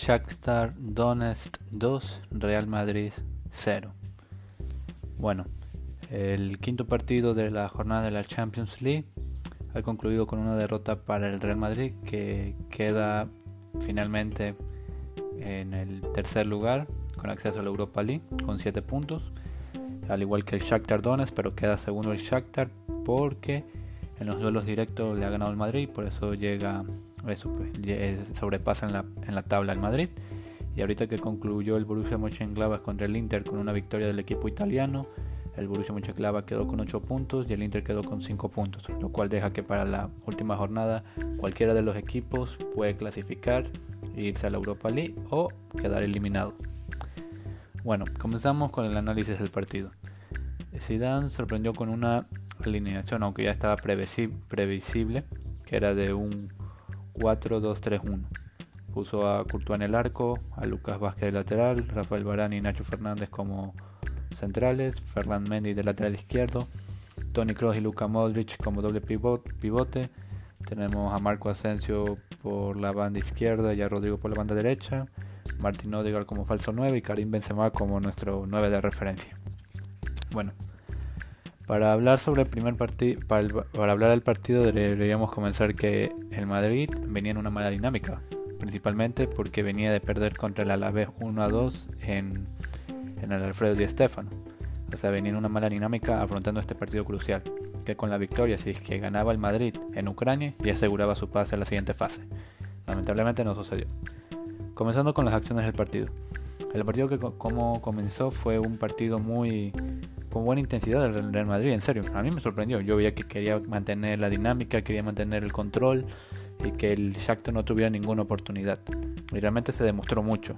Shakhtar Donetsk 2, Real Madrid 0. Bueno, el quinto partido de la jornada de la Champions League ha concluido con una derrota para el Real Madrid que queda finalmente en el tercer lugar con acceso a la Europa League con 7 puntos, al igual que el Shakhtar Donetsk, pero queda segundo el Shakhtar porque en los duelos directos le ha ganado el Madrid, por eso llega eso pues, sobrepasa en la, en la tabla el Madrid. Y ahorita que concluyó el Borussia Mönchengladbach contra el Inter con una victoria del equipo italiano, el Borussia Mönchengladbach quedó con 8 puntos y el Inter quedó con 5 puntos, lo cual deja que para la última jornada cualquiera de los equipos puede clasificar irse a la Europa League o quedar eliminado. Bueno, comenzamos con el análisis del partido. Zidane sorprendió con una alineación, aunque ya estaba previsible, que era de un 4-2-3-1. Puso a Courtois en el arco, a Lucas Vázquez de lateral, Rafael Barán y Nacho Fernández como centrales, Fernand Mendy de lateral izquierdo, Tony Kroos y Luka Modric como doble pivote. Tenemos a Marco Asensio por la banda izquierda y a Rodrigo por la banda derecha. Martín Odegaard como falso 9 y Karim Benzema como nuestro 9 de referencia. Bueno, para hablar sobre el primer partido, para, hablar del partido deberíamos comenzar que el Madrid venía en una mala dinámica, principalmente porque venía de perder contra el Alavés 1 a 2 en, el Alfredo Di Stéfano. O sea, venía en una mala dinámica afrontando este partido crucial, que con la victoria, si es que ganaba el Madrid en Ucrania, ya aseguraba su pase a la siguiente fase. Lamentablemente no sucedió. Comenzando con las acciones del partido. El partido que como comenzó fue un partido muy buena intensidad el Real Madrid, en serio, a mí me sorprendió. Yo veía que quería mantener la dinámica, quería mantener el control y que el Shakhtar no tuviera ninguna oportunidad. Y realmente se demostró mucho.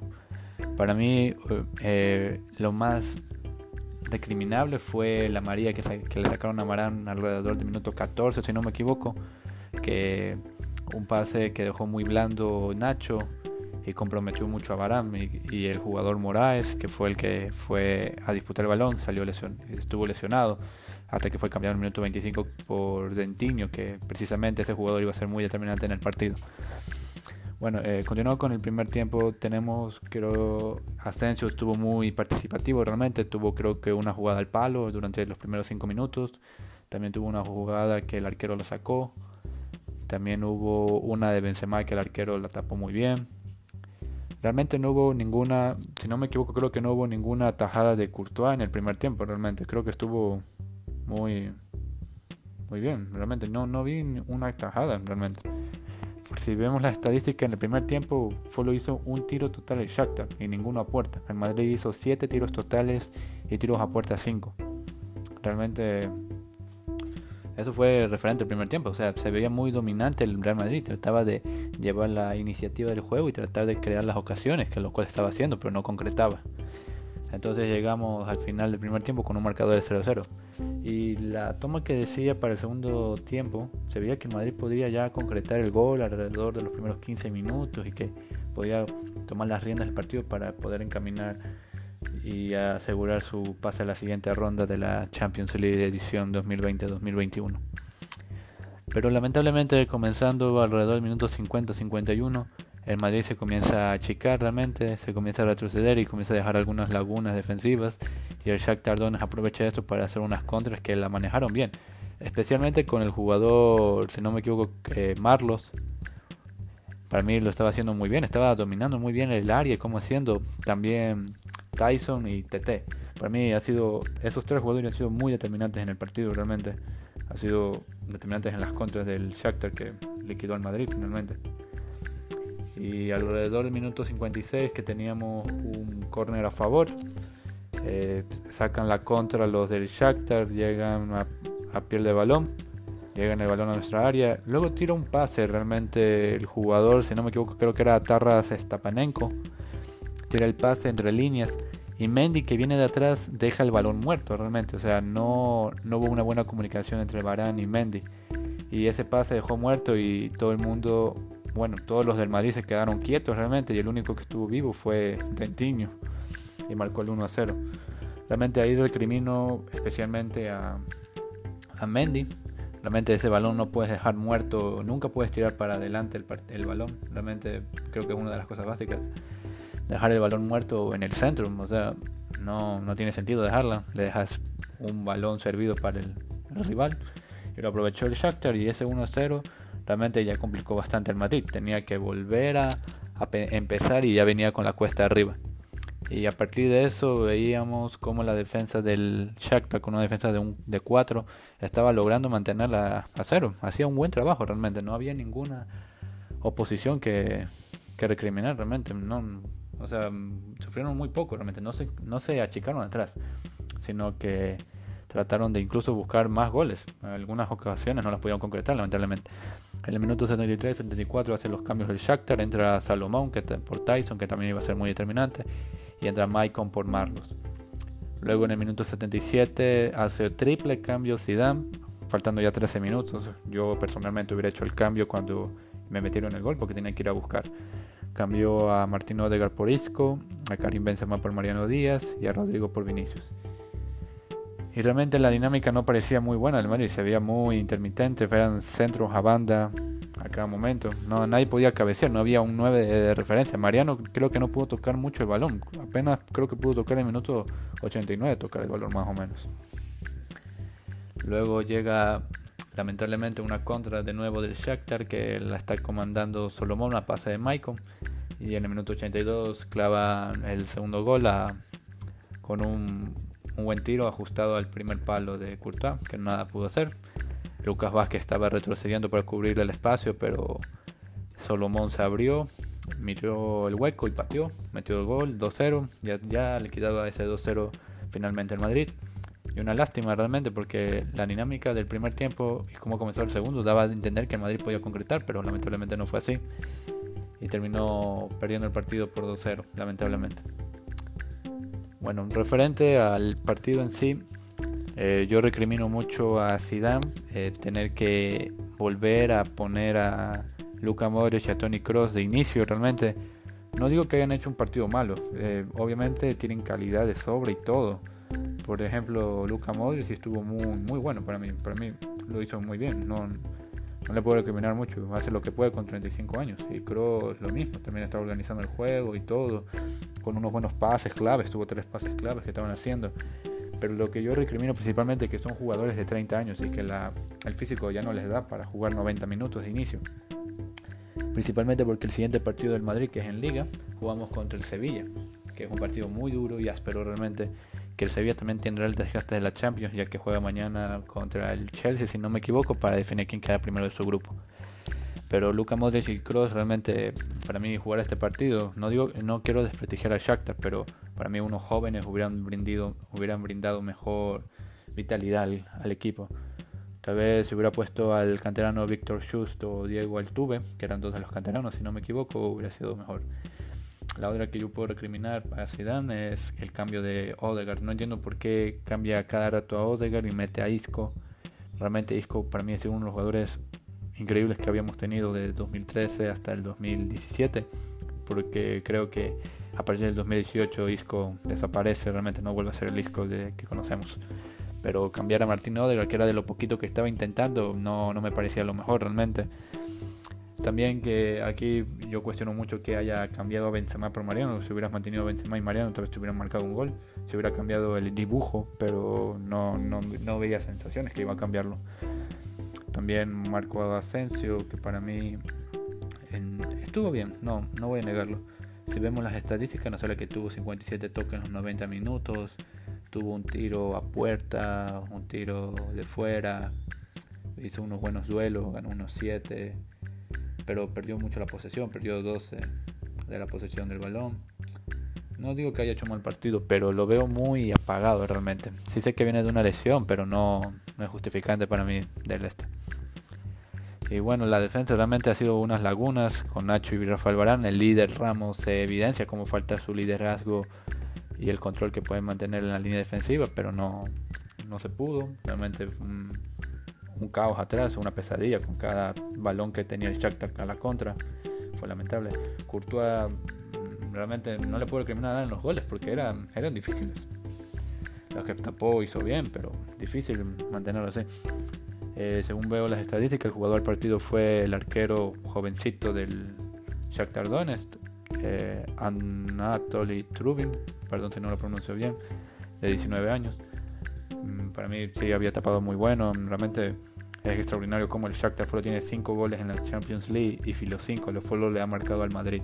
Para mí eh, lo más recriminable fue la María que, que, le sacaron a Marán alrededor del minuto 14, si no me equivoco, que un pase que dejó muy blando Nacho y comprometió mucho a Barán y, el jugador Moraes, que fue el que fue a disputar el balón, salió lesion, estuvo lesionado hasta que fue cambiado en el minuto 25 por Dentiño, que precisamente ese jugador iba a ser muy determinante en el partido. Bueno, eh, continuando con el primer tiempo, tenemos, creo, Asensio estuvo muy participativo realmente, tuvo creo que una jugada al palo durante los primeros 5 minutos, también tuvo una jugada que el arquero lo sacó, también hubo una de Benzema que el arquero la tapó muy bien, Realmente no hubo ninguna, si no me equivoco, creo que no hubo ninguna tajada de Courtois en el primer tiempo, realmente. Creo que estuvo muy muy bien, realmente. No, no vi una tajada, realmente. Si vemos la estadística en el primer tiempo, solo hizo un tiro total el Shakhtar y ninguno a puerta. El Madrid hizo 7 tiros totales y tiros a puerta 5. Realmente eso fue referente al primer tiempo, o sea, se veía muy dominante el Real Madrid, trataba de llevar la iniciativa del juego y tratar de crear las ocasiones, que lo cual estaba haciendo, pero no concretaba. Entonces llegamos al final del primer tiempo con un marcador de 0-0. Y la toma que decía para el segundo tiempo, se veía que el Madrid podía ya concretar el gol alrededor de los primeros 15 minutos y que podía tomar las riendas del partido para poder encaminar y asegurar su pase a la siguiente ronda de la Champions League edición 2020-2021. Pero lamentablemente comenzando alrededor del minuto 50-51, el Madrid se comienza a achicar realmente, se comienza a retroceder y comienza a dejar algunas lagunas defensivas y el Shakhtar Donetsk aprovecha esto para hacer unas contras que la manejaron bien, especialmente con el jugador, si no me equivoco, eh, Marlos. Para mí lo estaba haciendo muy bien, estaba dominando muy bien el área, como haciendo también Tyson y TT. Para mí ha sido, esos tres jugadores han sido muy determinantes en el partido realmente. Ha sido determinantes en las contras del Shakhtar que liquidó al Madrid finalmente. Y alrededor del minuto 56 que teníamos un córner a favor, eh, sacan la contra los del Shakhtar, llegan a, a piel de balón, llegan el balón a nuestra área. Luego tira un pase realmente el jugador, si no me equivoco creo que era Tarras Stapanenko tira el pase entre líneas y Mendy que viene de atrás deja el balón muerto realmente, o sea, no, no hubo una buena comunicación entre Barán y Mendy. Y ese pase dejó muerto y todo el mundo, bueno, todos los del Madrid se quedaron quietos realmente y el único que estuvo vivo fue Dentiño y marcó el 1 a 0. Realmente ahí recrimino especialmente a, a Mendy. Realmente ese balón no puedes dejar muerto, nunca puedes tirar para adelante el, el balón. Realmente creo que es una de las cosas básicas dejar el balón muerto en el centro. O sea, no, no tiene sentido dejarla. Le dejas un balón servido para el, rival. Y lo aprovechó el Shakhtar y ese 1-0 realmente ya complicó bastante el Madrid. Tenía que volver a, empezar y ya venía con la cuesta arriba. Y a partir de eso veíamos como la defensa del Shakhtar con una defensa de un de 4 estaba logrando mantenerla a cero. Hacía un buen trabajo realmente, no había ninguna oposición que, que recriminar realmente. No, o sea, sufrieron muy poco realmente, no se, no se achicaron atrás, sino que trataron de incluso buscar más goles. En algunas ocasiones no las pudieron concretar, lamentablemente. En el minuto 73-74 hace los cambios del Shakhtar, entra Salomón que por Tyson, que también iba a ser muy determinante, y entra Maicon por Marlos. Luego en el minuto 77 hace triple cambio Zidane, faltando ya 13 minutos. Yo personalmente hubiera hecho el cambio cuando me metieron el gol porque tenía que ir a buscar. Cambió a Martino Odegaard por Isco, a Karim Benzema por Mariano Díaz y a Rodrigo por Vinicius. Y realmente la dinámica no parecía muy buena del Madrid, se veía muy intermitente, eran centros a banda a cada momento. No, nadie podía cabecear, no había un 9 de, referencia. Mariano creo que no pudo tocar mucho el balón, apenas creo que pudo tocar en el minuto 89, tocar el balón más o menos. Luego llega lamentablemente una contra de nuevo del Shakhtar que la está comandando Solomón, a pase de Maicon. Y en el minuto 82 clava el segundo gol con un buen tiro ajustado al primer palo de Courtois, que nada pudo hacer. Lucas Vázquez estaba retrocediendo para cubrirle el espacio, pero Solomón se abrió, miró el hueco y pateó, metió el gol, 2-0, ya, ya liquidaba ese 2-0 finalmente el Madrid. Y una lástima realmente porque la dinámica del primer tiempo y cómo comenzó el segundo daba a entender que el Madrid podía concretar, pero lamentablemente no fue así. Y terminó perdiendo el partido por 2-0, lamentablemente. Bueno, referente al partido en sí, eh, yo recrimino mucho a Zidane eh, tener que volver a poner a Luca Modric y a Tony Cross de inicio realmente. No digo que hayan hecho un partido malo, eh, obviamente tienen calidad de sobra y todo. Por ejemplo, Luca Modric estuvo muy, muy bueno para mí, para mí lo hizo muy bien. No, no le puedo recriminar mucho, hace lo que puede con 35 años. Y Kroos lo mismo, también está organizando el juego y todo, con unos buenos pases claves, tuvo tres pases claves que estaban haciendo. Pero lo que yo recrimino principalmente es que son jugadores de 30 años y que el físico ya no les da para jugar 90 minutos de inicio. Principalmente porque el siguiente partido del Madrid, que es en Liga, jugamos contra el Sevilla, que es un partido muy duro y áspero realmente que el Sevilla también tendrá el desgaste de la Champions, ya que juega mañana contra el Chelsea, si no me equivoco, para definir quién queda primero de su grupo. Pero Luka Modric y Kroos realmente, para mí, jugar este partido, no digo, no quiero desprestigiar al Shakhtar, pero para mí unos jóvenes hubieran, brindado, hubieran brindado mejor vitalidad al, equipo. Tal vez si hubiera puesto al canterano Víctor Schust o Diego Altuve, que eran dos de los canteranos, si no me equivoco, hubiera sido mejor. La otra que yo puedo recriminar a Zidane es el cambio de Odegaard. No entiendo por qué cambia cada rato a Odegaard y mete a Isco. Realmente Isco para mí es uno de los jugadores increíbles que habíamos tenido de 2013 hasta el 2017. Porque creo que a partir del 2018 Isco desaparece, realmente no vuelve a ser el Isco de, que conocemos. Pero cambiar a Martín Odegaard, que era de lo poquito que estaba intentando, no, no me parecía lo mejor realmente. También que aquí yo cuestiono mucho que haya cambiado a Benzema por Mariano. Si hubieras mantenido Benzema y Mariano, tal vez te hubieran marcado un gol. Se hubiera cambiado el dibujo, pero no, no, no veía sensaciones que iba a cambiarlo. También Marco Asensio, que para mí estuvo bien, no, no voy a negarlo. Si vemos las estadísticas, no solo que tuvo 57 toques en los 90 minutos, tuvo un tiro a puerta, un tiro de fuera, hizo unos buenos duelos, ganó unos 7 pero perdió mucho la posesión, perdió 12 de la posesión del balón. No digo que haya hecho mal partido, pero lo veo muy apagado realmente. Sí sé que viene de una lesión, pero no, es justificante para mí del este. Y bueno, la defensa realmente ha sido unas lagunas con Nacho y Rafael Barán. El líder Ramos se evidencia como falta su liderazgo y el control que pueden mantener en la línea defensiva, pero no, no se pudo. Realmente un, un caos atrás, una pesadilla con cada balón que tenía el Shakhtar a la contra. Fue lamentable. Courtois mm, realmente no le puedo recriminar en los goles porque eran, eran difíciles. Los que tapó hizo bien, pero difícil mantenerlo así. Eh, según veo las estadísticas, el jugador del partido fue el arquero jovencito del Shakhtar Donetsk, eh, Anatoly Trubin, perdón si no lo pronuncio bien, de 19 años. Mm, para mí sí había tapado muy bueno, realmente es extraordinario como el Shakhtar solo tiene 5 goles en la Champions League y los 5 los solo le ha marcado al Madrid.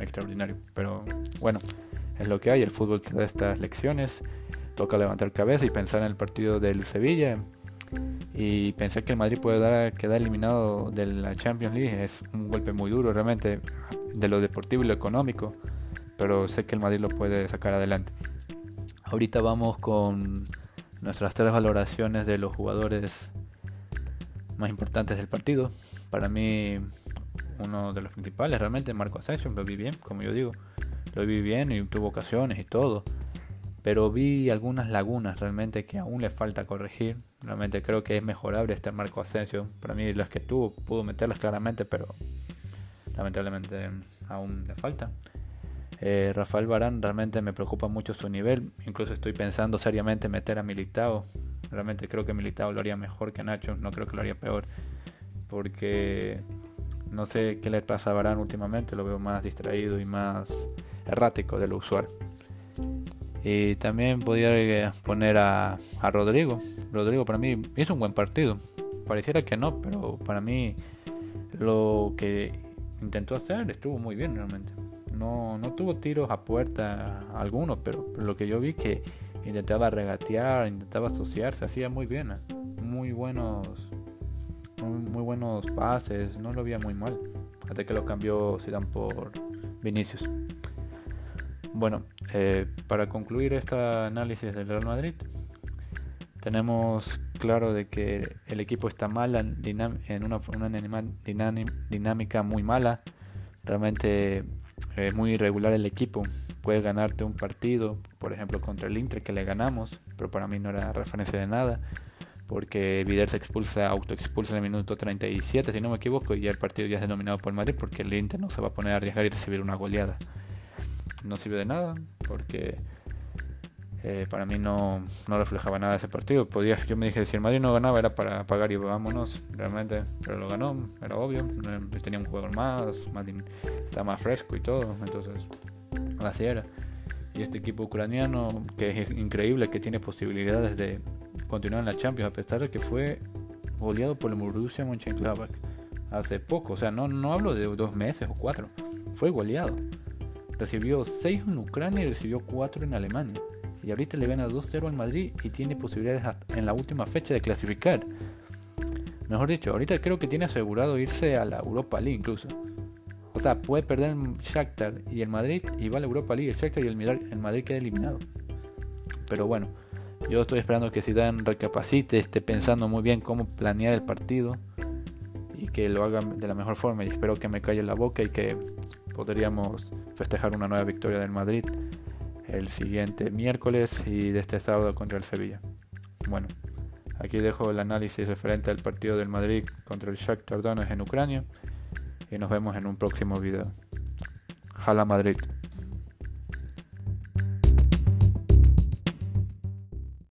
Extraordinario, pero bueno, es lo que hay, el fútbol de estas lecciones. Toca levantar cabeza y pensar en el partido del Sevilla y pensar que el Madrid puede dar, quedar eliminado de la Champions League es un golpe muy duro realmente de lo deportivo y lo económico, pero sé que el Madrid lo puede sacar adelante. Ahorita vamos con nuestras tres valoraciones de los jugadores más importantes del partido. Para mí, uno de los principales realmente, Marco Asensio, lo vi bien, como yo digo. Lo vi bien y tuvo ocasiones y todo. Pero vi algunas lagunas realmente que aún le falta corregir. Realmente creo que es mejorable este Marco Asensio. Para mí las que tuvo pudo meterlas claramente, pero lamentablemente aún le falta. Eh, Rafael Barán realmente me preocupa mucho su nivel. Incluso estoy pensando seriamente meter a Militao. Realmente creo que Militao lo haría mejor que Nacho. No creo que lo haría peor. Porque no sé qué le pasa a últimamente. Lo veo más distraído y más errático de lo usual. Y también podría poner a, a Rodrigo. Rodrigo para mí hizo un buen partido. Pareciera que no, pero para mí lo que intentó hacer estuvo muy bien realmente. No, no tuvo tiros a puerta algunos, pero, lo que yo vi que intentaba regatear, intentaba asociarse, hacía muy bien. Muy buenos muy, buenos pases, no lo veía muy mal. Hasta que lo cambió Zidane por Vinicius. Bueno, eh, para concluir este análisis del Real Madrid, tenemos claro de que el equipo está mal en una, una dinámica muy mala. Realmente es muy irregular el equipo. Puede ganarte un partido, por ejemplo contra el Inter que le ganamos, pero para mí no era referencia de nada, porque Vidal se expulsa, autoexpulsa en el minuto 37, si no me equivoco, y ya el partido ya es denominado por Madrid, porque el Inter no se va a poner a arriesgar y recibir una goleada. No sirve de nada, porque eh, para mí no, no, reflejaba nada ese partido. Podía, yo me dije, si el Madrid no ganaba era para pagar y vámonos, realmente, pero lo ganó, era obvio. Tenía un jugador más, más está más fresco y todo, entonces así era. Y este equipo ucraniano, que es increíble, que tiene posibilidades de continuar en la Champions, a pesar de que fue goleado por el Borussia Mönchengladbach hace poco, o sea, no, no hablo de dos meses o cuatro, fue goleado. Recibió 6 en Ucrania y recibió 4 en Alemania y ahorita le gana 2-0 al Madrid y tiene posibilidades en la última fecha de clasificar. Mejor dicho, ahorita creo que tiene asegurado irse a la Europa League incluso. O sea, puede perder el Shakhtar y el Madrid y va a la Europa League el Shakhtar y el, el Madrid queda eliminado. Pero bueno, yo estoy esperando que Zidane recapacite, esté pensando muy bien cómo planear el partido y que lo haga de la mejor forma y espero que me calle la boca y que podríamos festejar una nueva victoria del Madrid el siguiente miércoles y de este sábado contra el Sevilla. Bueno, aquí dejo el análisis referente al partido del Madrid contra el Shakhtar Donetsk en Ucrania y nos vemos en un próximo video. Jala Madrid.